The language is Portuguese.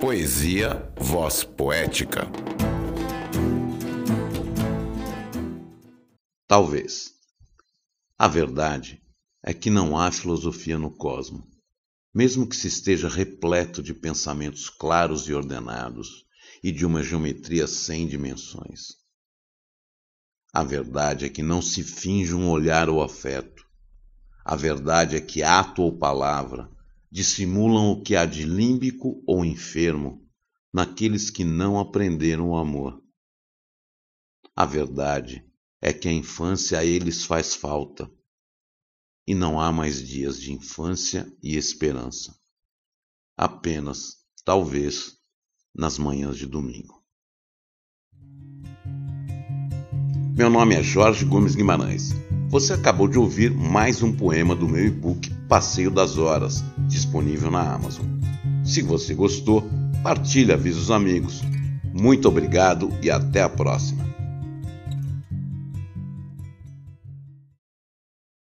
Poesia Voz Poética. Talvez. A verdade é que não há filosofia no cosmo. Mesmo que se esteja repleto de pensamentos claros e ordenados e de uma geometria sem dimensões. A verdade é que não se finge um olhar ou afeto. A verdade é que ato ou palavra dissimulam o que há de límbico ou enfermo naqueles que não aprenderam o amor. A verdade é que a infância a eles faz falta, e não há mais dias de infância e esperança. Apenas, talvez, nas manhãs de domingo. Meu nome é Jorge Gomes Guimarães. Você acabou de ouvir mais um poema do meu e-book Passeio das Horas, disponível na Amazon. Se você gostou, partilhe, avise os amigos. Muito obrigado e até a próxima.